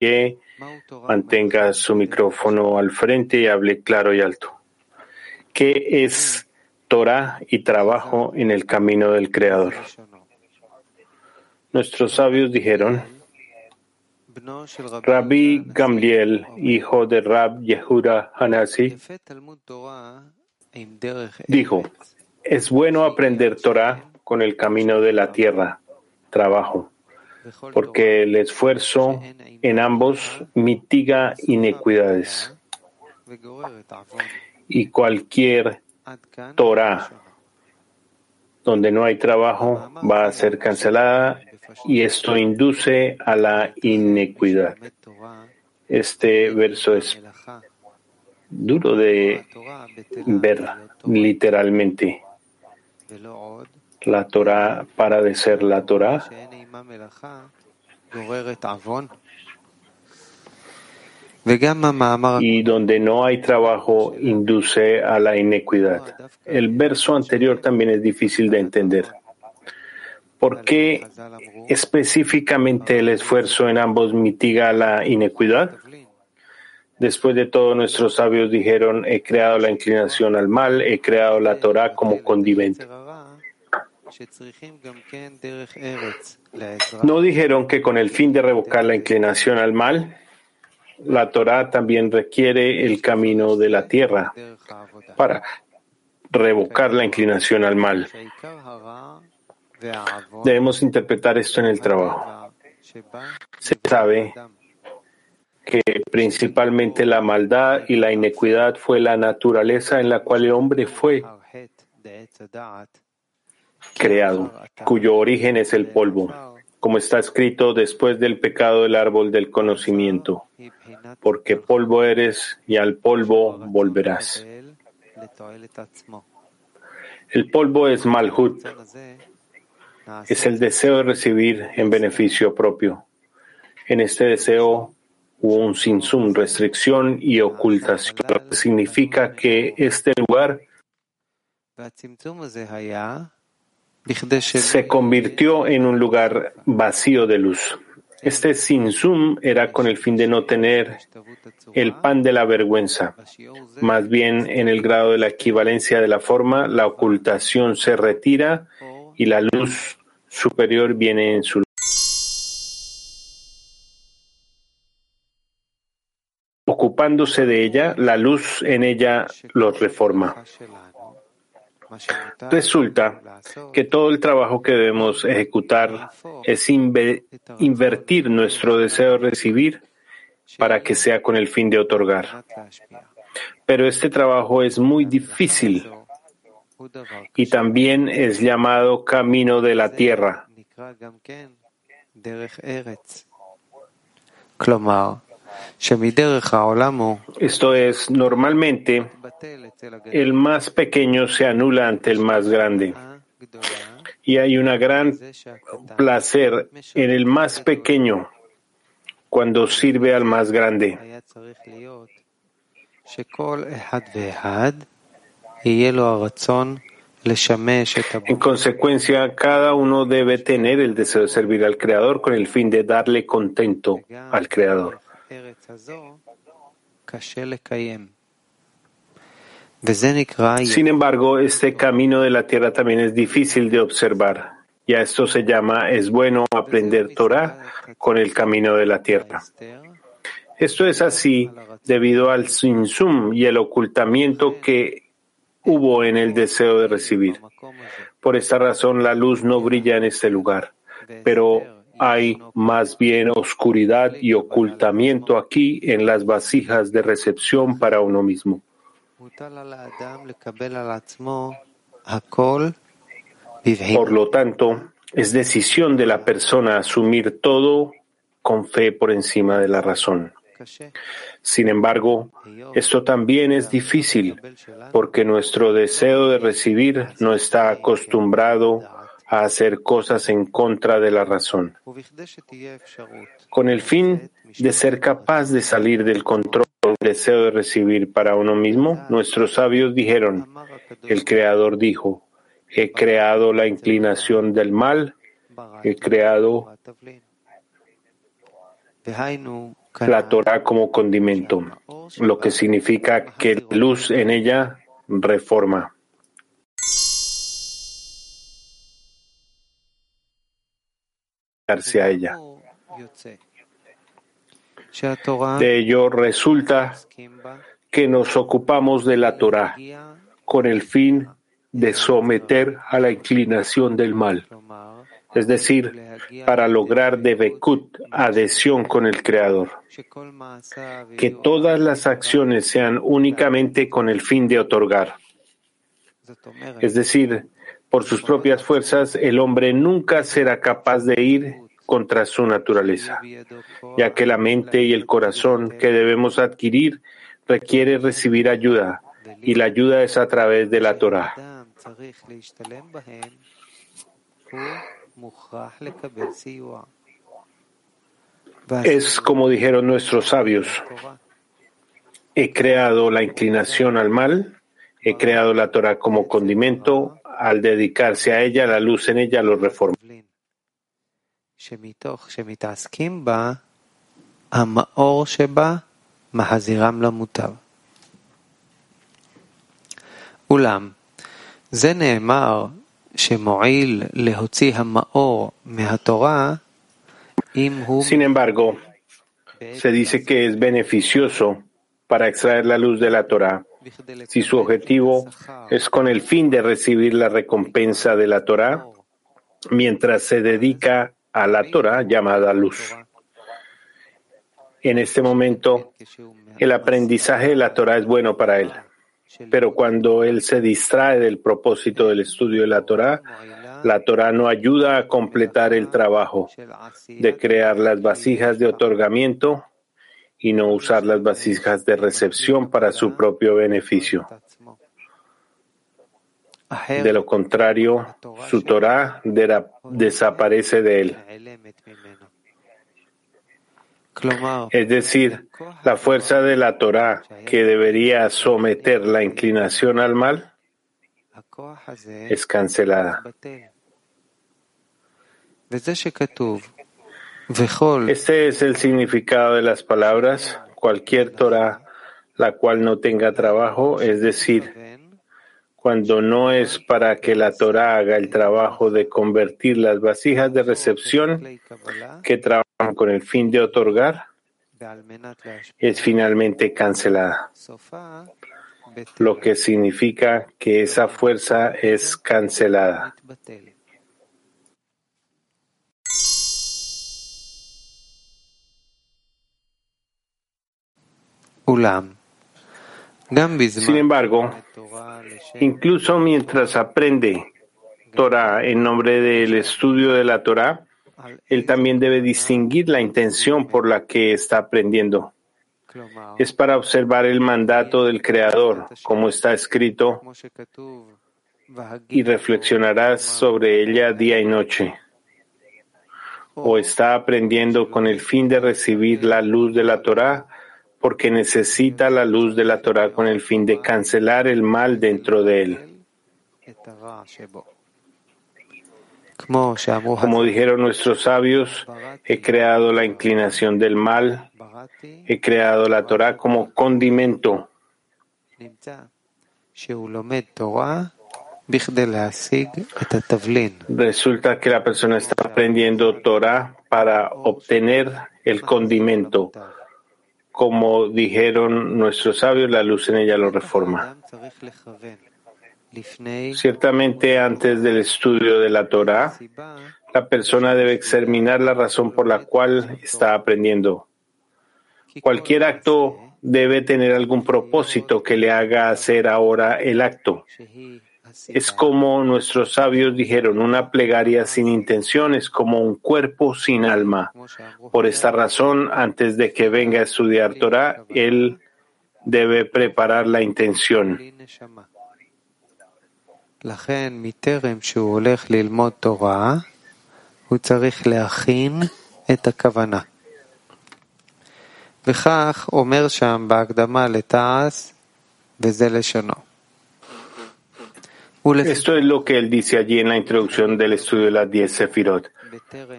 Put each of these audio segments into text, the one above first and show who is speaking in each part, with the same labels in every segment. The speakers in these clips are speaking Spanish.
Speaker 1: pie, mantenga su micrófono al frente y hable claro y alto. ¿Qué es Torah y trabajo en el camino del Creador? Nuestros sabios dijeron, Rabbi Gamliel, hijo de Rab Yehuda Hanasi, dijo, es bueno aprender Torah con el camino de la tierra, trabajo, porque el esfuerzo en ambos mitiga inequidades. Y cualquier Torah donde no hay trabajo va a ser cancelada y esto induce a la inequidad. Este verso es duro de ver literalmente. La Torah para de ser la Torah y donde no hay trabajo induce a la inequidad. El verso anterior también es difícil de entender. ¿Por qué específicamente el esfuerzo en ambos mitiga la inequidad? Después de todo, nuestros sabios dijeron, he creado la inclinación al mal, he creado la Torah como condimento. No dijeron que con el fin de revocar la inclinación al mal, la Torah también requiere el camino de la tierra para revocar la inclinación al mal. Debemos interpretar esto en el trabajo. Se sabe que principalmente la maldad y la inequidad fue la naturaleza en la cual el hombre fue creado, cuyo origen es el polvo, como está escrito después del pecado del árbol del conocimiento, porque polvo eres y al polvo volverás. El polvo es malhut, es el deseo de recibir en beneficio propio. En este deseo hubo un sinsum, restricción y ocultación, significa que este lugar se convirtió en un lugar vacío de luz. Este sinsum era con el fin de no tener el pan de la vergüenza. Más bien, en el grado de la equivalencia de la forma, la ocultación se retira y la luz superior viene en su lugar. Ocupándose de ella, la luz en ella los reforma. Resulta que todo el trabajo que debemos ejecutar es invertir nuestro deseo de recibir para que sea con el fin de otorgar. Pero este trabajo es muy difícil y también es llamado camino de la tierra. Esto es, normalmente, el más pequeño se anula ante el más grande. Y hay un gran placer en el más pequeño cuando sirve al más grande. En consecuencia, cada uno debe tener el deseo de servir al Creador con el fin de darle contento al Creador. Sin embargo, este camino de la tierra también es difícil de observar. Y a esto se llama, es bueno aprender Torah con el camino de la tierra. Esto es así debido al sinsum y el ocultamiento que hubo en el deseo de recibir. Por esta razón la luz no brilla en este lugar, pero hay más bien oscuridad y ocultamiento aquí en las vasijas de recepción para uno mismo. Por lo tanto, es decisión de la persona asumir todo con fe por encima de la razón. Sin embargo, esto también es difícil porque nuestro deseo de recibir no está acostumbrado a hacer cosas en contra de la razón. Con el fin de ser capaz de salir del control del deseo de recibir para uno mismo, nuestros sabios dijeron, el Creador dijo, he creado la inclinación del mal, he creado la Torah como condimento, lo que significa que luz en ella reforma. A ella. De ello resulta que nos ocupamos de la Torah con el fin de someter a la inclinación del mal, es decir, para lograr de Bekut adhesión con el Creador. Que todas las acciones sean únicamente con el fin de otorgar. Es decir, por sus propias fuerzas, el hombre nunca será capaz de ir contra su naturaleza, ya que la mente y el corazón que debemos adquirir requiere recibir ayuda, y la ayuda es a través de la Torah. Es como dijeron nuestros sabios, he creado la inclinación al mal, he creado la Torah como condimento, al dedicarse a ella, la luz en ella lo reforma. Sin embargo, se dice que es beneficioso para extraer la luz de la Torah si su objetivo es con el fin de recibir la recompensa de la Torah mientras se dedica a la Torah llamada luz. En este momento, el aprendizaje de la Torah es bueno para él. Pero cuando él se distrae del propósito del estudio de la Torah, la Torah no ayuda a completar el trabajo de crear las vasijas de otorgamiento y no usar las vasijas de recepción para su propio beneficio. De lo contrario, su Torah desaparece de él. Es decir, la fuerza de la Torah que debería someter la inclinación al mal es cancelada. Este es el significado de las palabras. Cualquier Torah la cual no tenga trabajo, es decir, cuando no es para que la Torah haga el trabajo de convertir las vasijas de recepción que trabajan con el fin de otorgar, es finalmente cancelada, lo que significa que esa fuerza es cancelada. Sin embargo, incluso mientras aprende Torah en nombre del estudio de la Torah, él también debe distinguir la intención por la que está aprendiendo. Es para observar el mandato del Creador, como está escrito, y reflexionarás sobre ella día y noche. O está aprendiendo con el fin de recibir la luz de la Torah porque necesita la luz de la Torah con el fin de cancelar el mal dentro de él. Como dijeron nuestros sabios, he creado la inclinación del mal, he creado la Torah como condimento. Resulta que la persona está aprendiendo Torah para obtener el condimento como dijeron nuestros sabios, la luz en ella lo reforma. Ciertamente antes del estudio de la Torah, la persona debe examinar la razón por la cual está aprendiendo. Cualquier acto debe tener algún propósito que le haga hacer ahora el acto. Es como nuestros sabios dijeron, una plegaria sin intención es como un cuerpo sin alma. Por esta razón, antes de que venga a estudiar Torah, él debe preparar la intención. Esto es lo que él dice allí en la introducción del estudio de las diez Sefirot.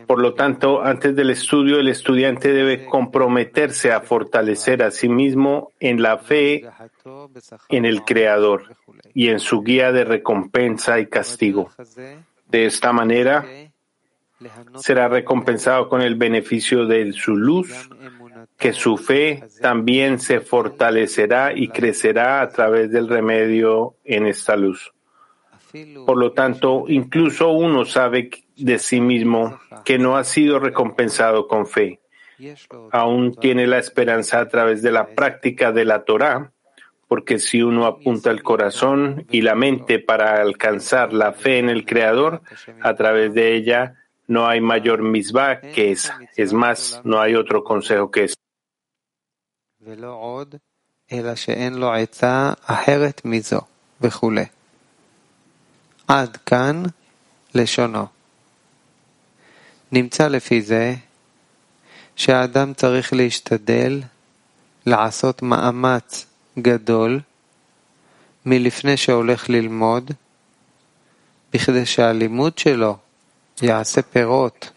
Speaker 1: Por lo tanto, antes del estudio, el estudiante debe comprometerse a fortalecer a sí mismo en la fe en el Creador y en su guía de recompensa y castigo. De esta manera, será recompensado con el beneficio de su luz, que su fe también se fortalecerá y crecerá a través del remedio en esta luz. Por lo tanto, incluso uno sabe de sí mismo que no ha sido recompensado con fe. Aún tiene la esperanza a través de la práctica de la Torah, porque si uno apunta el corazón y la mente para alcanzar la fe en el Creador, a través de ella no hay mayor misbah que esa. Es más, no hay otro consejo que ese.
Speaker 2: עד כאן לשונו. נמצא לפי זה שהאדם צריך להשתדל לעשות מאמץ גדול מלפני שהולך ללמוד, בכדי שהלימוד שלו יעשה פירות.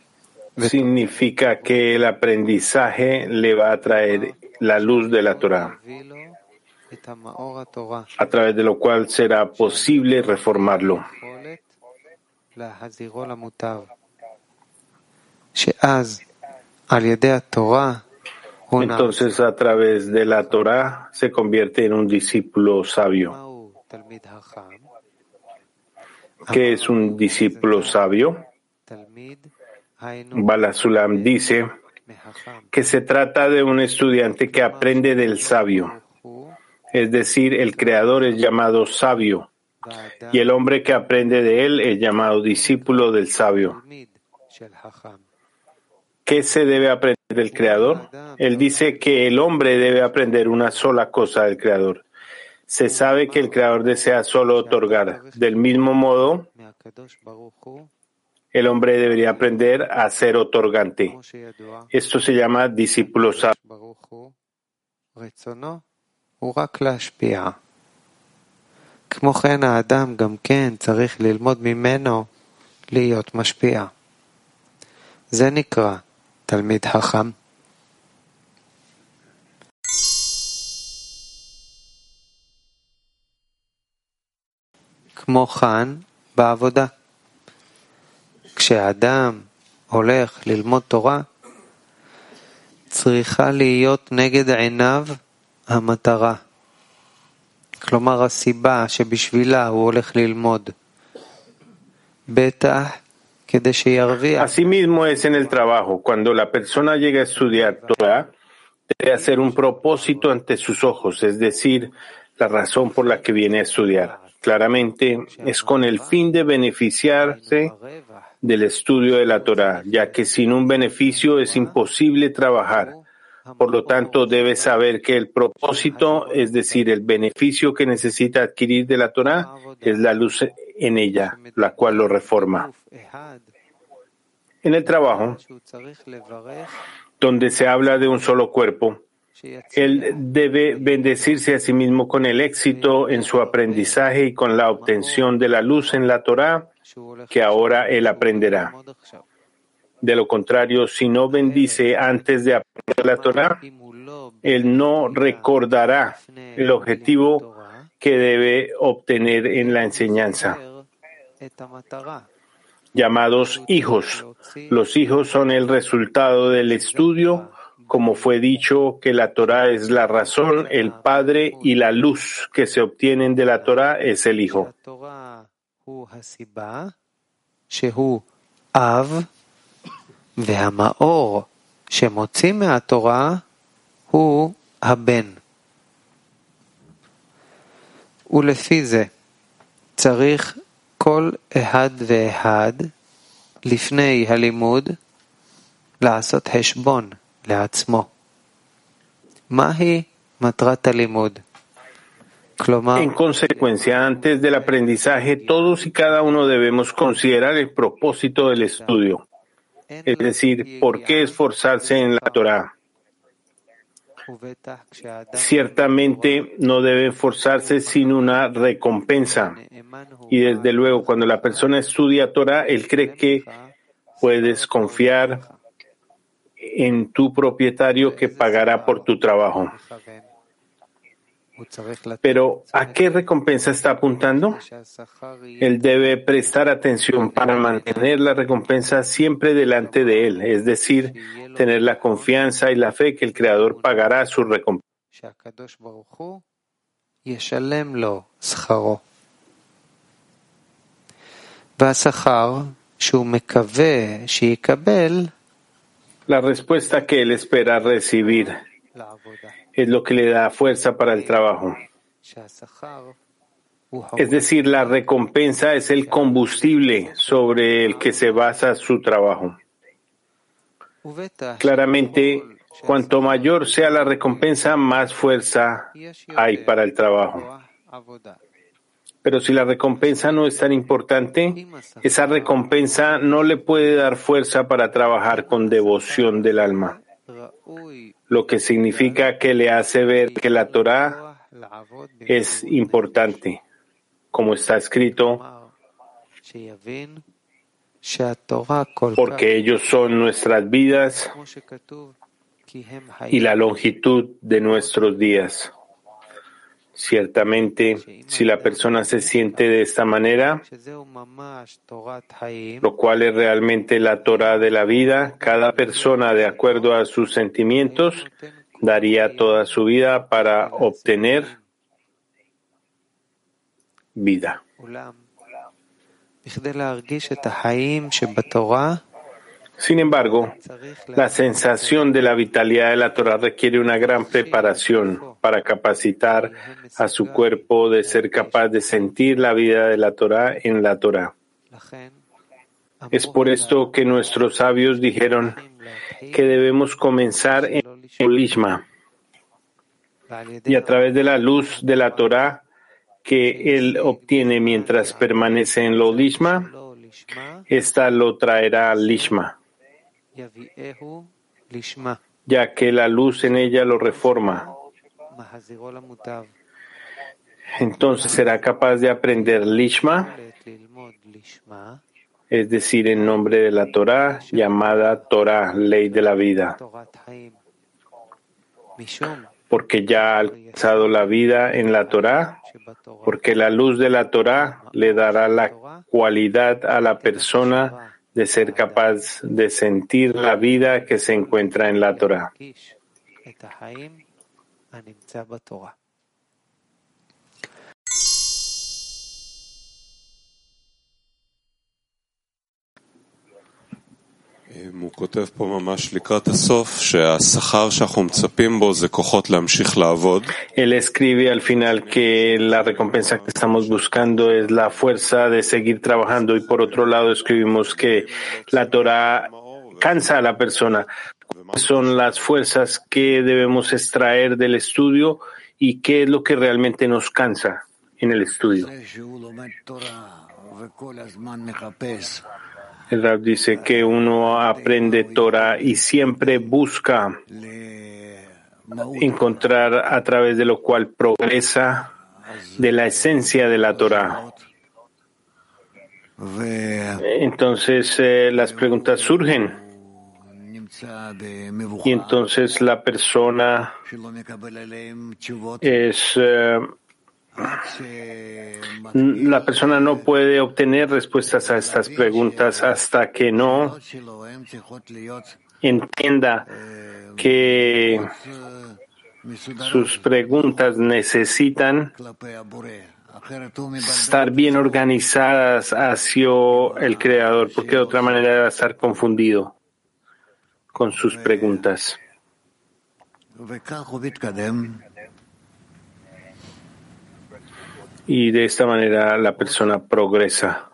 Speaker 1: Significa que el aprendizaje le va a traer la luz de la Torah. A través de lo cual será posible reformarlo. Entonces, a través de la Torah se convierte en un discípulo sabio. ¿Qué es un discípulo sabio? Balasulam dice que se trata de un estudiante que aprende del sabio es decir, el creador es llamado sabio y el hombre que aprende de él es llamado discípulo del sabio. ¿Qué se debe aprender del creador? Él dice que el hombre debe aprender una sola cosa del creador. Se sabe que el creador desea solo otorgar. Del mismo modo, el hombre debería aprender a ser otorgante. Esto se llama discípulo sabio.
Speaker 2: הוא רק להשפיע. כמו כן האדם גם כן צריך ללמוד ממנו להיות משפיע. זה נקרא תלמיד חכם. כמו כן בעבודה. כשאדם הולך ללמוד תורה, צריכה להיות נגד עיניו המטרה, כלומר הסיבה שבשבילה הוא הולך ללמוד. בטח כדי שירוויח.
Speaker 1: Asimismo es en el trabajo. Cuando la persona llega a estudiar Torah, debe hacer un propósito ante sus ojos, es decir, la razón por la que viene a estudiar. Claramente es con el fin de beneficiarse del estudio de la Torah, ya que sin un beneficio es imposible trabajar. Por lo tanto, debe saber que el propósito, es decir, el beneficio que necesita adquirir de la Torah, es la luz en ella, la cual lo reforma. En el trabajo, donde se habla de un solo cuerpo, él debe bendecirse a sí mismo con el éxito en su aprendizaje y con la obtención de la luz en la Torah que ahora él aprenderá. De lo contrario, si no bendice antes de aprender la Torah, él no recordará el objetivo que debe obtener en la enseñanza. Llamados hijos. Los hijos son el resultado del estudio, como fue dicho que la Torah es la razón, el Padre y la luz que se obtienen de la Torah es el Hijo.
Speaker 2: והמאור שמוציא מהתורה הוא הבן. ולפי זה צריך כל אחד ואחד לפני הלימוד לעשות חשבון לעצמו. מהי מטרת הלימוד?
Speaker 1: En consecuencia, antes del aprendizaje, todos y cada uno debemos considerar el propósito del estudio. Es decir, ¿por qué esforzarse en la Torah? Ciertamente no debe esforzarse sin una recompensa. Y desde luego, cuando la persona estudia Torah, él cree que puedes confiar en tu propietario que pagará por tu trabajo. Pero ¿a qué recompensa está apuntando? Él debe prestar atención para mantener la recompensa siempre delante de él, es decir, tener la confianza y la fe que el Creador pagará su recompensa. La respuesta que él espera recibir es lo que le da fuerza para el trabajo. Es decir, la recompensa es el combustible sobre el que se basa su trabajo. Claramente, cuanto mayor sea la recompensa, más fuerza hay para el trabajo. Pero si la recompensa no es tan importante, esa recompensa no le puede dar fuerza para trabajar con devoción del alma lo que significa que le hace ver que la Torah es importante, como está escrito, porque ellos son nuestras vidas y la longitud de nuestros días. Ciertamente, si la persona se siente de esta manera, lo cual es realmente la Torah de la vida, cada persona, de acuerdo a sus sentimientos, daría toda su vida para obtener vida. Sin embargo, la sensación de la vitalidad de la Torah requiere una gran preparación para capacitar a su cuerpo de ser capaz de sentir la vida de la Torah en la Torah. Es por esto que nuestros sabios dijeron que debemos comenzar en el Lishma y a través de la luz de la Torah que él obtiene mientras permanece en lo Lishma, esta lo traerá al Lishma ya que la luz en ella lo reforma. Entonces será capaz de aprender Lishma, es decir, en nombre de la Torah, llamada Torah, ley de la vida, porque ya ha alcanzado la vida en la Torah, porque la luz de la Torah le dará la cualidad a la persona de ser capaz de sentir la vida que se encuentra en la Torah. Él escribe al final que la recompensa que estamos buscando es la fuerza de seguir trabajando y por otro lado escribimos que la Torah cansa a la persona. ¿Cuáles son las fuerzas que debemos extraer del estudio y qué es lo que realmente nos cansa en el estudio? El Rab dice que uno aprende Torah y siempre busca encontrar a través de lo cual progresa de la esencia de la Torah. Entonces eh, las preguntas surgen. Y entonces la persona es eh, la persona no puede obtener respuestas a estas preguntas hasta que no entienda que sus preguntas necesitan estar bien organizadas hacia el Creador, porque de otra manera va a estar confundido con sus preguntas. Y de esta manera la persona progresa.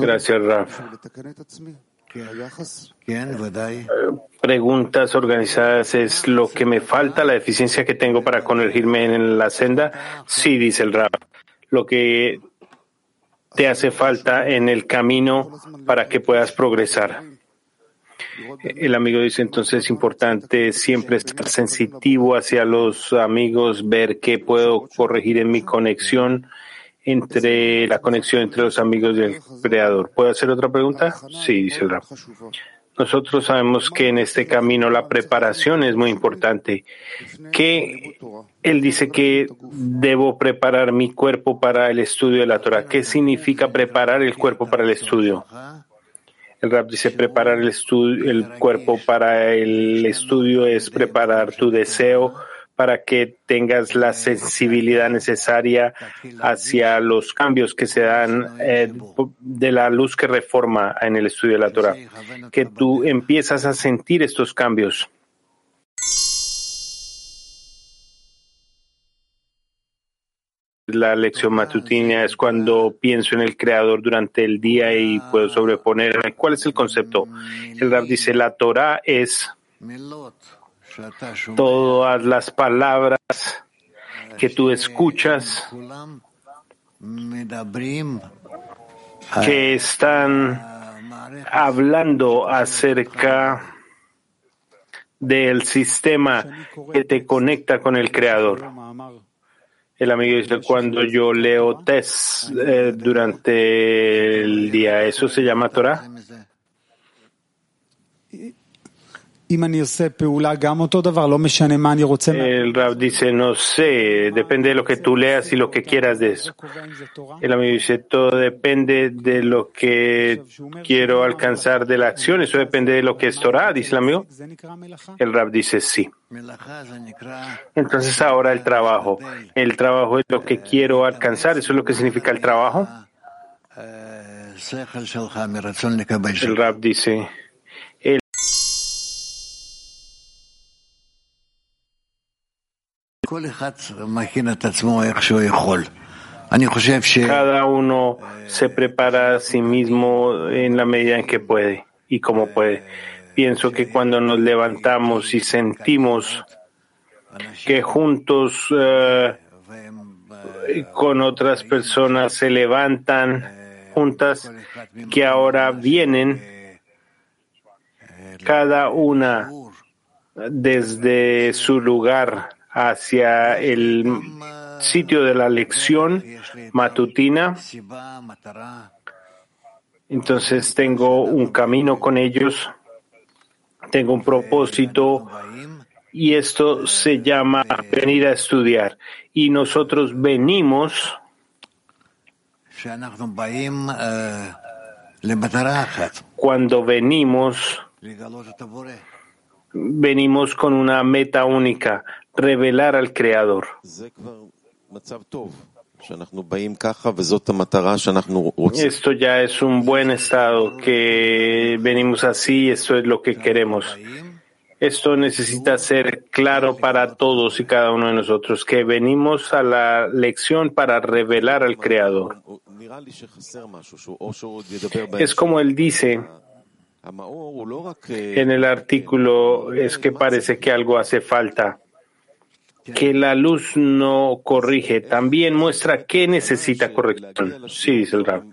Speaker 1: Gracias, Raf. Preguntas organizadas es lo que me falta, la eficiencia que tengo para corregirme en la senda. Sí, dice el Raf. Lo que te hace falta en el camino para que puedas progresar. El amigo dice entonces es importante siempre estar sensitivo hacia los amigos, ver qué puedo corregir en mi conexión entre la conexión entre los amigos y el creador. ¿Puedo hacer otra pregunta? Sí, dice el Rab. Nosotros sabemos que en este camino la preparación es muy importante. Que él dice que debo preparar mi cuerpo para el estudio de la Torah. ¿Qué significa preparar el cuerpo para el estudio? El rap dice preparar el, estudio, el cuerpo para el estudio es preparar tu deseo para que tengas la sensibilidad necesaria hacia los cambios que se dan eh, de la luz que reforma en el estudio de la Torah, que tú empiezas a sentir estos cambios. La lección matutina es cuando pienso en el Creador durante el día y puedo sobreponerme. ¿Cuál es el concepto? El Rab dice, la Torah es todas las palabras que tú escuchas que están hablando acerca del sistema que te conecta con el Creador. El amigo dice, cuando yo leo test eh, durante el día, ¿eso se llama Torah? El Rab dice, no sé, depende de lo que tú leas y lo que quieras de eso. El amigo dice, todo depende de lo que quiero alcanzar de la acción, eso depende de lo que es Torah, dice el amigo. El Rab dice, sí. Entonces ahora el trabajo. El trabajo es lo que quiero alcanzar, eso es lo que significa el trabajo. El Rab dice, Cada uno se prepara a sí mismo en la medida en que puede y como puede. Pienso que cuando nos levantamos y sentimos que juntos eh, con otras personas se levantan juntas, que ahora vienen cada una desde su lugar hacia el sitio de la lección matutina. Entonces tengo un camino con ellos, tengo un propósito y esto se llama venir a estudiar. Y nosotros venimos cuando venimos venimos con una meta única, revelar al Creador. Esto ya es un buen estado, que venimos así, esto es lo que queremos. Esto necesita ser claro para todos y cada uno de nosotros, que venimos a la lección para revelar al Creador. Es como él dice, en el artículo es que parece que algo hace falta, que la luz no corrige, también muestra qué necesita corrección. Sí, dice el Rab.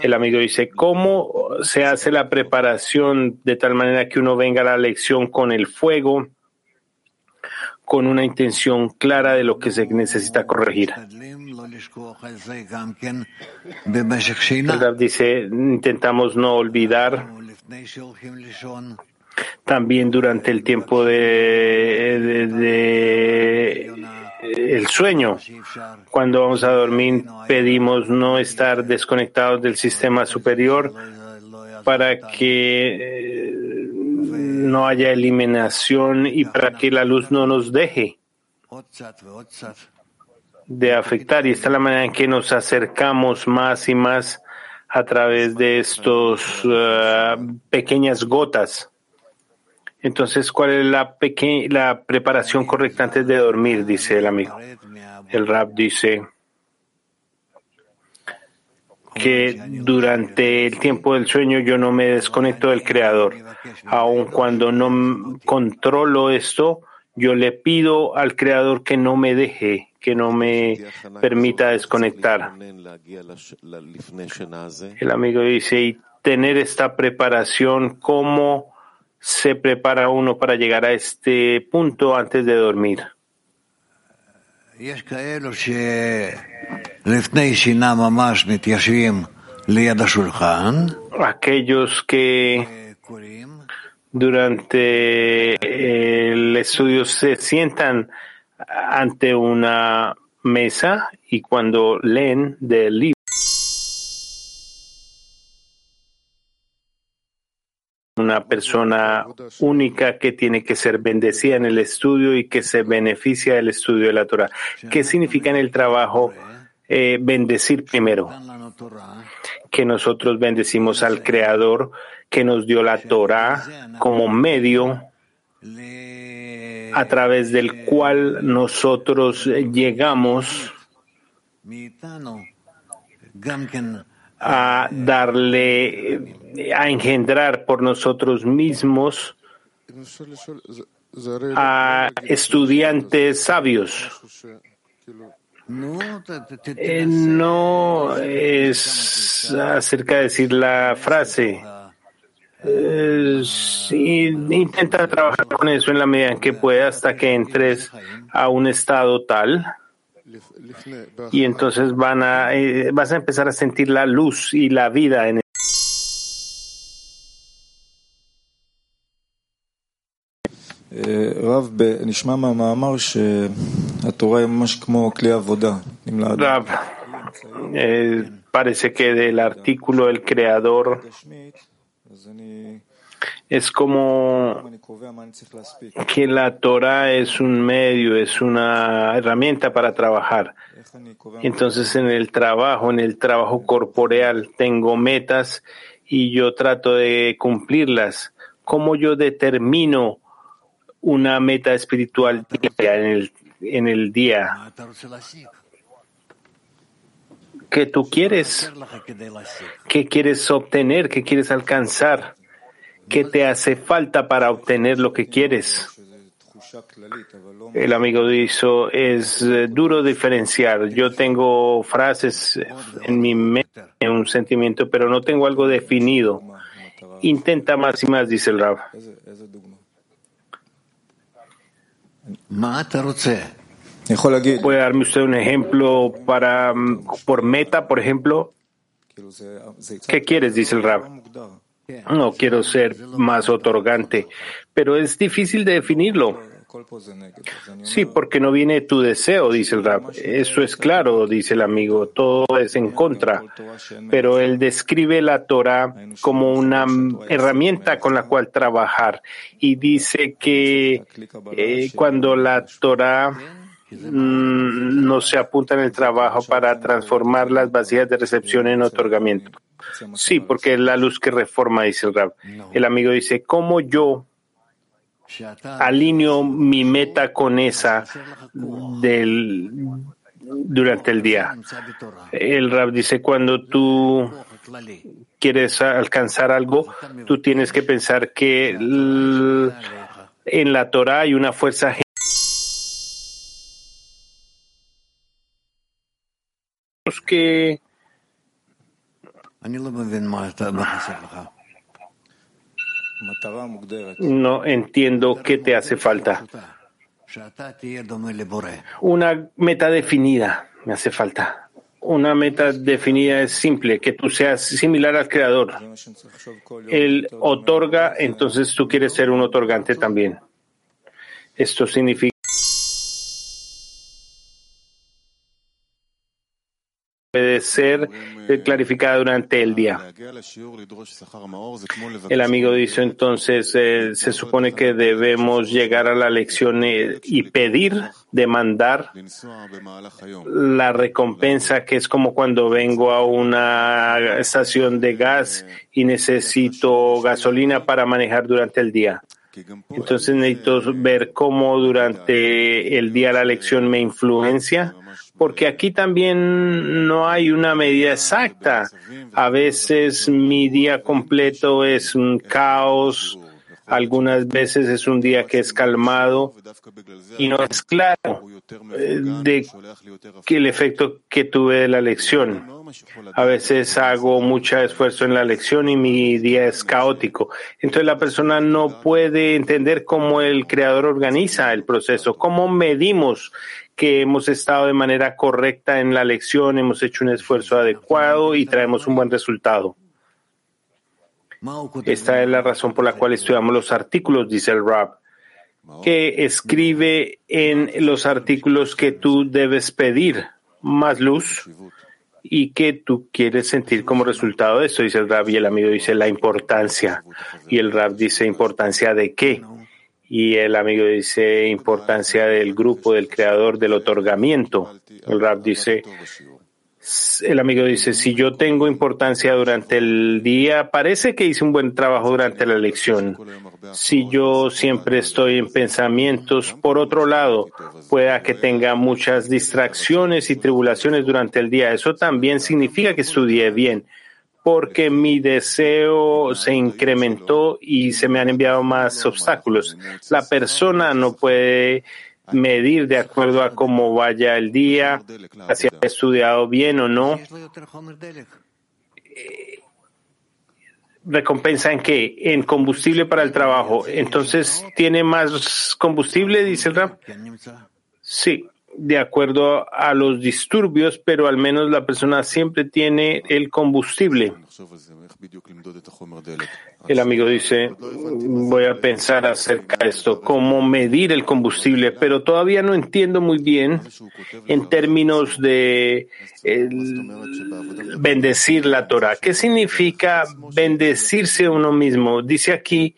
Speaker 1: El amigo dice, ¿cómo se hace la preparación de tal manera que uno venga a la lección con el fuego, con una intención clara de lo que se necesita corregir? El Rab dice, intentamos no olvidar también durante el tiempo de, el sueño. Cuando vamos a dormir pedimos no estar desconectados del sistema superior para que eh, no haya eliminación y para que la luz no nos deje de afectar. Y esta es la manera en que nos acercamos más y más a través de estos uh, pequeñas gotas. Entonces, ¿cuál es la, la preparación correcta antes de dormir? Dice el amigo. El rap dice que durante el tiempo del sueño yo no me desconecto del Creador. Aun cuando no controlo esto, yo le pido al Creador que no me deje que no me permita desconectar. El amigo dice, y tener esta preparación, ¿cómo se prepara uno para llegar a este punto antes de dormir? Aquellos que durante el estudio se sientan ante una mesa y cuando leen del libro una persona única que tiene que ser bendecida en el estudio y que se beneficia del estudio de la Torah. ¿Qué significa en el trabajo eh, bendecir primero? Que nosotros bendecimos al Creador que nos dio la Torah como medio a través del cual nosotros llegamos a darle, a engendrar por nosotros mismos a estudiantes sabios. Eh, no es acerca de decir la frase. Intenta trabajar con eso en la medida en que pueda hasta que entres a un estado tal y entonces van a, eh, vas a empezar a sentir la luz y la vida en eh, parece que del artículo el creador es como que la Torah es un medio, es una herramienta para trabajar. Entonces en el trabajo, en el trabajo corporeal, tengo metas y yo trato de cumplirlas. ¿Cómo yo determino una meta espiritual en el, en el día? ¿Qué tú quieres? ¿Qué quieres obtener? ¿Qué quieres alcanzar? ¿Qué te hace falta para obtener lo que quieres? El amigo dijo, es eh, duro diferenciar. Yo tengo frases en mi mente, un sentimiento, pero no tengo algo definido. Intenta más y más, dice el Rab. ¿Puede darme usted un ejemplo para, mm, por meta, por ejemplo? ¿Qué quieres? Dice el Rab. No quiero ser más otorgante, pero es difícil de definirlo. Sí, porque no viene tu deseo, dice el rap. Eso es claro, dice el amigo. Todo es en contra. Pero él describe la Torah como una herramienta con la cual trabajar. Y dice que eh, cuando la Torah no se apunta en el trabajo para transformar las vacías de recepción en otorgamiento. Sí, porque es la luz que reforma, dice el Rab. El amigo dice, ¿cómo yo alineo mi meta con esa del, durante el día? El Rab dice, cuando tú quieres alcanzar algo, tú tienes que pensar que en la Torah hay una fuerza que no entiendo qué te hace falta. Una meta definida me hace falta. Una meta definida es simple, que tú seas similar al creador. Él otorga, entonces tú quieres ser un otorgante también. Esto significa puede ser clarificada durante el día. El amigo dice entonces, eh, se supone que debemos llegar a la lección eh, y pedir, demandar la recompensa, que es como cuando vengo a una estación de gas y necesito gasolina para manejar durante el día. Entonces necesito ver cómo durante el día la lección me influencia porque aquí también no hay una medida exacta. A veces mi día completo es un caos, algunas veces es un día que es calmado y no es claro eh, de que el efecto que tuve de la lección. A veces hago mucho esfuerzo en la lección y mi día es caótico. Entonces la persona no puede entender cómo el creador organiza el proceso, cómo medimos que hemos estado de manera correcta en la lección, hemos hecho un esfuerzo adecuado y traemos un buen resultado. Esta es la razón por la cual estudiamos los artículos, dice el Rab, que escribe en los artículos que tú debes pedir más luz y que tú quieres sentir como resultado de eso, dice el Rab, y el amigo dice la importancia. Y el Rab dice importancia de qué. Y el amigo dice importancia del grupo, del creador, del otorgamiento. El Rab dice el amigo dice, si yo tengo importancia durante el día, parece que hice un buen trabajo durante la lección. Si yo siempre estoy en pensamientos, por otro lado, pueda que tenga muchas distracciones y tribulaciones durante el día. Eso también significa que estudié bien, porque mi deseo se incrementó y se me han enviado más obstáculos. La persona no puede medir de acuerdo a cómo vaya el día, si ha estudiado bien o no. Recompensa en qué? En combustible para el trabajo. Entonces, ¿tiene más combustible? Dice el rap. Sí, de acuerdo a los disturbios, pero al menos la persona siempre tiene el combustible. El amigo dice, voy a pensar acerca de esto, cómo medir el combustible, pero todavía no entiendo muy bien en términos de bendecir la Torah. ¿Qué significa bendecirse uno mismo? Dice aquí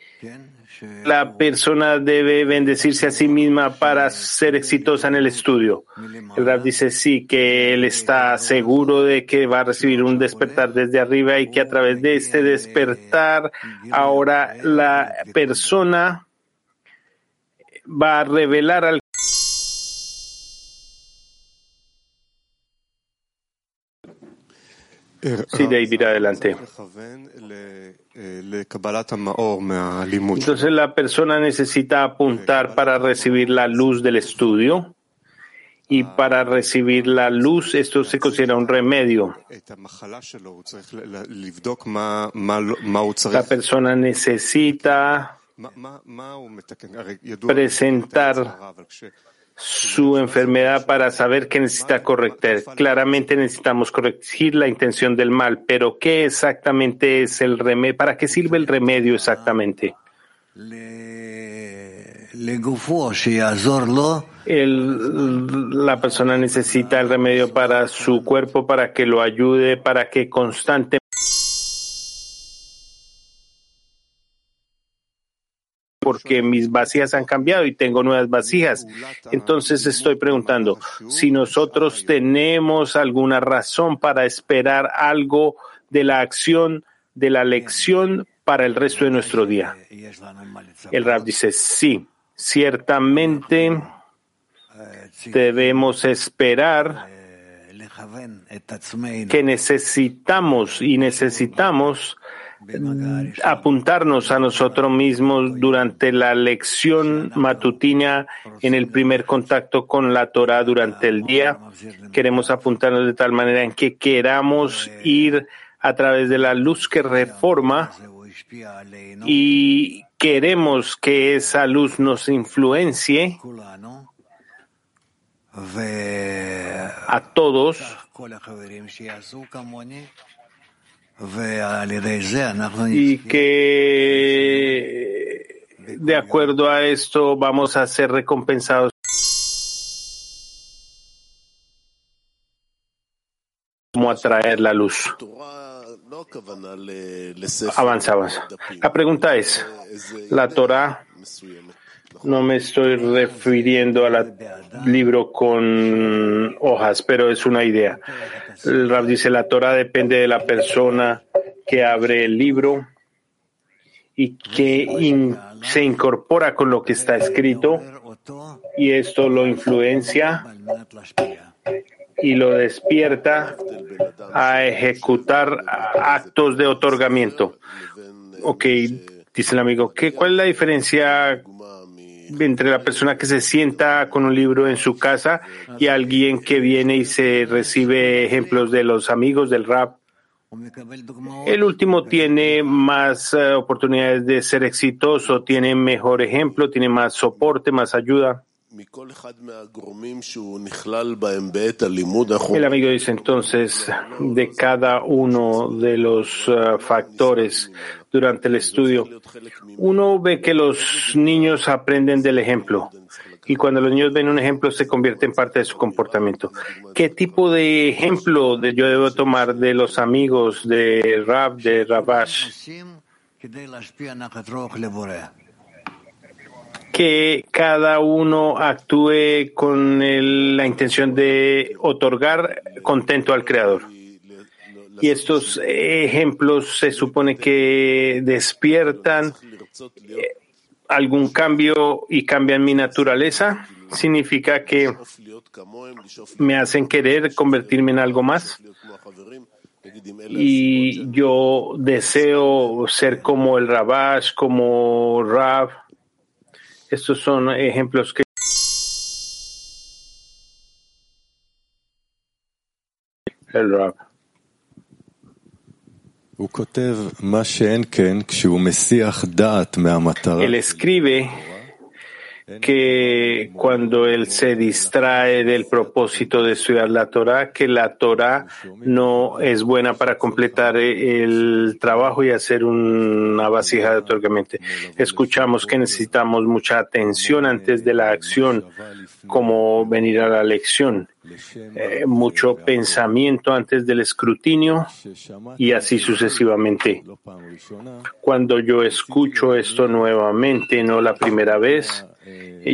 Speaker 1: la persona debe bendecirse a sí misma para ser exitosa en el estudio. El Rab dice sí, que él está seguro de que va a recibir un despertar desde arriba y que a través de este despertar ahora la persona va a revelar al Sí, David, adelante. Entonces la persona necesita apuntar para recibir la luz del estudio y para recibir la luz esto se considera un remedio. La persona necesita presentar su enfermedad para saber que necesita corregir. Claramente necesitamos corregir la intención del mal, pero ¿qué exactamente es el remedio? ¿Para qué sirve el remedio exactamente? la persona necesita el remedio para su cuerpo, para que lo ayude, para que constantemente porque mis vasijas han cambiado y tengo nuevas vasijas. Entonces estoy preguntando si nosotros tenemos alguna razón para esperar algo de la acción, de la lección para el resto de nuestro día. El Rab dice, sí, ciertamente debemos esperar que necesitamos y necesitamos apuntarnos a nosotros mismos durante la lección matutina en el primer contacto con la Torah durante el día. Queremos apuntarnos de tal manera en que queramos ir a través de la luz que reforma y queremos que esa luz nos influencie a todos y que de acuerdo a esto vamos a ser recompensados. Como atraer la luz. Avanzamos. La pregunta es, la Torah, no me estoy refiriendo al libro con hojas, pero es una idea. El Rab dice, la Torah depende de la persona que abre el libro y que se incorpora con lo que está escrito y esto lo influencia y lo despierta a ejecutar actos de otorgamiento. Ok, dice el amigo, ¿qué, ¿cuál es la diferencia entre la persona que se sienta con un libro en su casa y alguien que viene y se recibe ejemplos de los amigos del rap. El último tiene más eh, oportunidades de ser exitoso, tiene mejor ejemplo, tiene más soporte, más ayuda. El amigo dice entonces, de cada uno de los uh, factores durante el estudio, uno ve que los niños aprenden del ejemplo y cuando los niños ven un ejemplo se convierte en parte de su comportamiento. ¿Qué tipo de ejemplo de yo debo tomar de los amigos de Rab, de Rabash? que cada uno actúe con la intención de otorgar contento al Creador. Y estos ejemplos se supone que despiertan eh, algún cambio y cambian mi naturaleza. Significa que me hacen querer convertirme en algo más. Y yo deseo ser como el Rabash, como Rab, estos son ejemplos que el rap. Él escribe que cuando él se distrae del propósito de estudiar la Torah, que la Torah no es buena para completar el trabajo y hacer una vasija de otorgamiento. Escuchamos que necesitamos mucha atención antes de la acción, como venir a la lección. Eh, mucho pensamiento antes del escrutinio y así sucesivamente. Cuando yo escucho esto nuevamente, no la primera vez,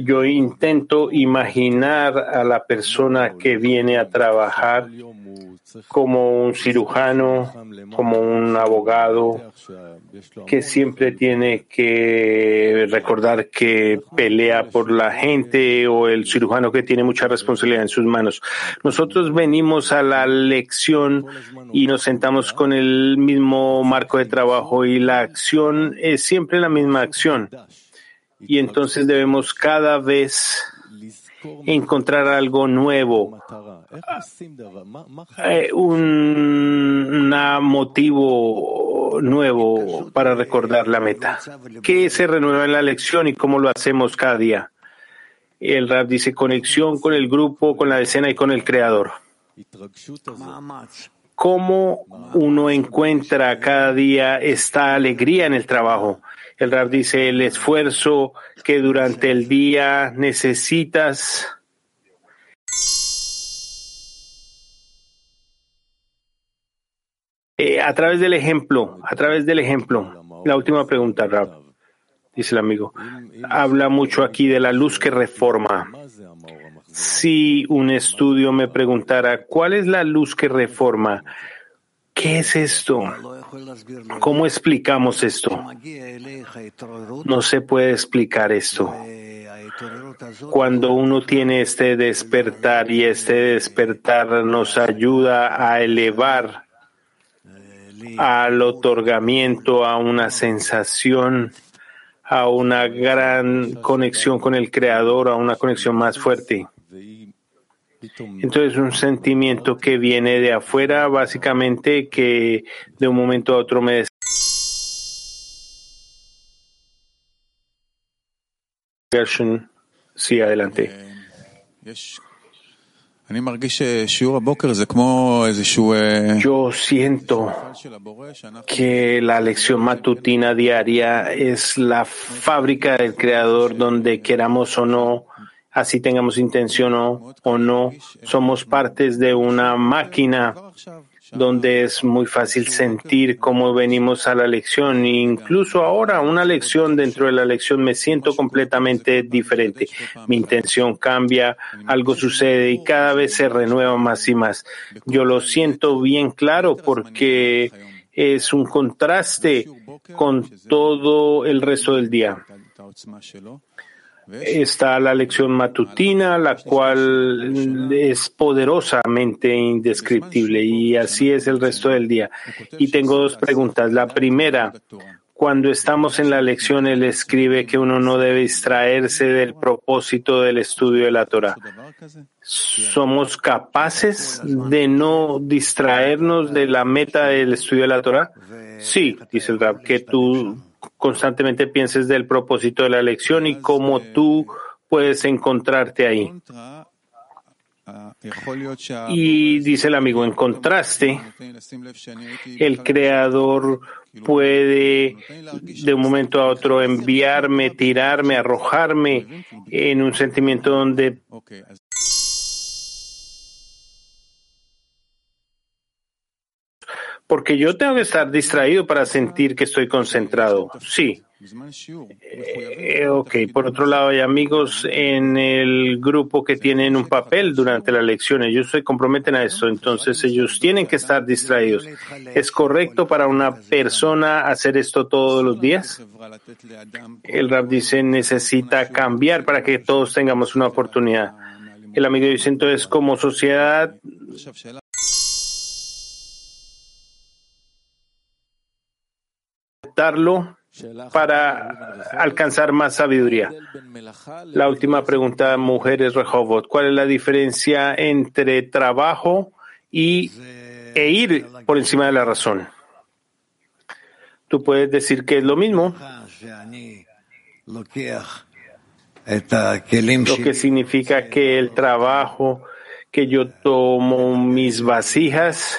Speaker 1: yo intento imaginar a la persona que viene a trabajar como un cirujano, como un abogado, que siempre tiene que recordar que pelea por la gente o el cirujano que tiene mucha responsabilidad en sus manos. Nosotros venimos a la lección y nos sentamos con el mismo marco de trabajo y la acción es siempre la misma acción y entonces debemos cada vez encontrar algo nuevo, eh, un motivo nuevo para recordar la meta. ¿Qué se renueva en la lección y cómo lo hacemos cada día? El rap dice conexión con el grupo, con la decena y con el creador. ¿Cómo uno encuentra cada día esta alegría en el trabajo? El Rab dice el esfuerzo que durante el día necesitas eh, a través del ejemplo, a través del ejemplo. La última pregunta, Rab, dice el amigo. Habla mucho aquí de la luz que reforma. Si un estudio me preguntara, ¿cuál es la luz que reforma? ¿Qué es esto? ¿Cómo explicamos esto? No se puede explicar esto. Cuando uno tiene este despertar y este despertar nos ayuda a elevar al otorgamiento, a una sensación, a una gran conexión con el Creador, a una conexión más fuerte. Entonces, un sentimiento que viene de afuera, básicamente, que de un momento a otro me Sí, adelante. Yo siento que la lección matutina diaria es la fábrica del creador donde queramos o no así tengamos intención o, no, somos partes de una máquina donde es muy fácil sentir cómo venimos a la lección. incluso ahora, una lección dentro de la lección, me siento completamente diferente. Mi intención cambia, algo sucede y cada vez se renueva más y más. Yo lo siento bien claro porque es un contraste con todo el resto del día está la lección matutina, la cual es poderosamente indescriptible y así es el resto del día. Y tengo dos preguntas. La primera, Cuando estamos en la lección, él escribe que uno no debe distraerse del propósito del estudio de la Torah. ¿Somos capaces de no distraernos de la meta del estudio de la Torah? Sí, dice el Rab, que tú constantemente pienses del propósito de la lección y cómo tú puedes encontrarte ahí. Y dice el amigo, en contraste, el creador puede de un momento a otro enviarme, tirarme, arrojarme en un sentimiento donde porque yo tengo que estar distraído para sentir que estoy concentrado. Sí. Eh, ok, por otro lado, hay amigos en el grupo que tienen un papel durante la lección. Ellos se comprometen a esto, entonces ellos tienen que estar distraídos. ¿Es correcto para una persona hacer esto todos los días? El rap dice necesita cambiar para que todos tengamos una oportunidad. El amigo dice entonces como sociedad para alcanzar más sabiduría. La última pregunta, mujeres Rehovot, ¿cuál es la diferencia entre trabajo y, e ir por encima de la razón? Tú puedes decir que es lo mismo. Lo que significa que el trabajo, que yo tomo mis vasijas,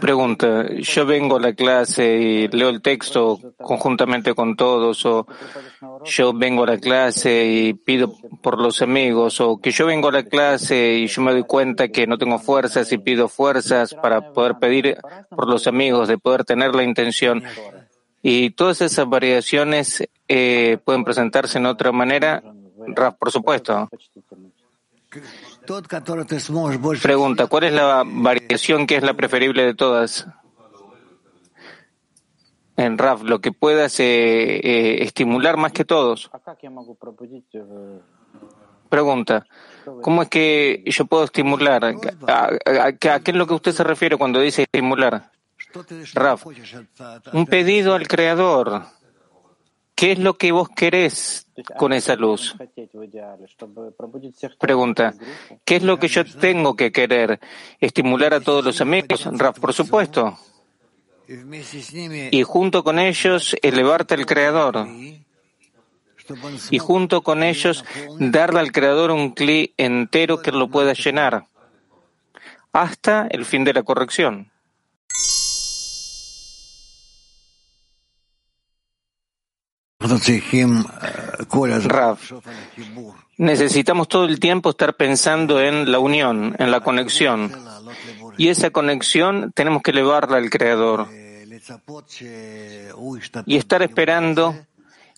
Speaker 3: Pregunta, yo vengo a la clase y leo el texto conjuntamente con todos, o yo vengo a la clase y pido por los amigos, o que yo vengo a la clase y yo me doy cuenta que no tengo fuerzas y pido fuerzas para poder pedir por los amigos, de poder tener la intención. Y todas esas variaciones eh, pueden presentarse en otra manera, por supuesto. Pregunta, ¿cuál es la variación que es la preferible de todas? En RAF, lo que puedas eh, eh, estimular más que todos. Pregunta, ¿cómo es que yo puedo estimular? ¿A, qué es lo que usted se refiere cuando dice estimular? Raf, un pedido al Creador. ¿Qué es lo que vos querés con esa luz? Pregunta, ¿qué es lo que yo tengo que querer? ¿Estimular a todos los amigos? Raf, por supuesto. Y junto con ellos, elevarte al Creador. Y junto con ellos, darle al Creador un cli entero que lo pueda llenar. Hasta el fin de la corrección. Rav, necesitamos todo el tiempo estar pensando en la unión, en la conexión. Y esa conexión tenemos que elevarla al Creador. Y estar esperando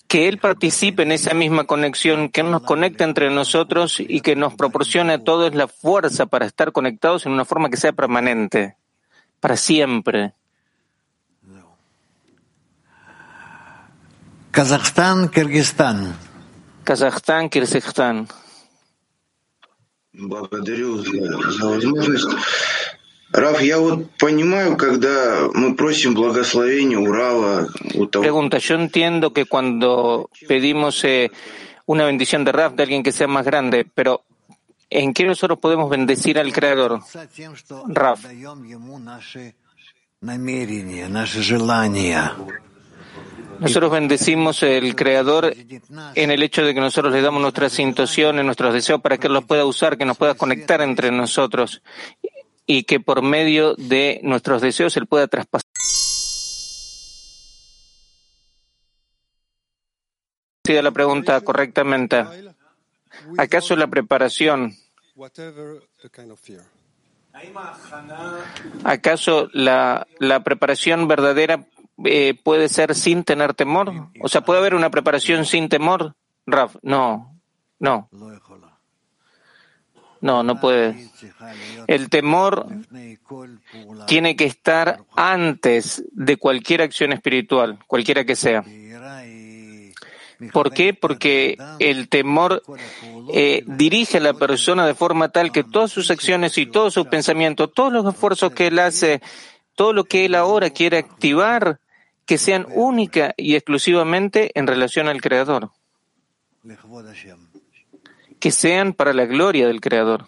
Speaker 3: que Él participe en esa misma conexión, que nos conecte entre nosotros y que nos proporcione a todos la fuerza para estar conectados en una forma que sea permanente, para siempre.
Speaker 4: Kazajstán, Kirguistán.
Speaker 3: Kazajstán, Kirguistán.
Speaker 5: Благодарю за возможность. Раф, я вот понимаю, когда мы просим благословения Урала у того...
Speaker 3: Pregunta, yo entiendo que cuando pedimos eh, una bendición de Raf, de alguien que sea más grande, pero ¿en qué nosotros podemos bendecir al Creador? Raf. Nosotros bendecimos el Creador en el hecho de que nosotros le damos nuestras intenciones, nuestros deseos para que Él los pueda usar, que nos pueda conectar entre nosotros y que por medio de nuestros deseos Él pueda traspasar. la pregunta correctamente. ¿Acaso la preparación? ¿Acaso la, la preparación verdadera eh, puede ser sin tener temor? O sea, ¿puede haber una preparación sin temor? Raf, no, no. No, no puede. El temor tiene que estar antes de cualquier acción espiritual, cualquiera que sea. ¿Por qué? Porque el temor eh, dirige a la persona de forma tal que todas sus acciones y todos sus pensamientos, todos los esfuerzos que él hace, todo lo que él ahora quiere activar, que sean única y exclusivamente en relación al Creador. Que sean para la gloria del Creador.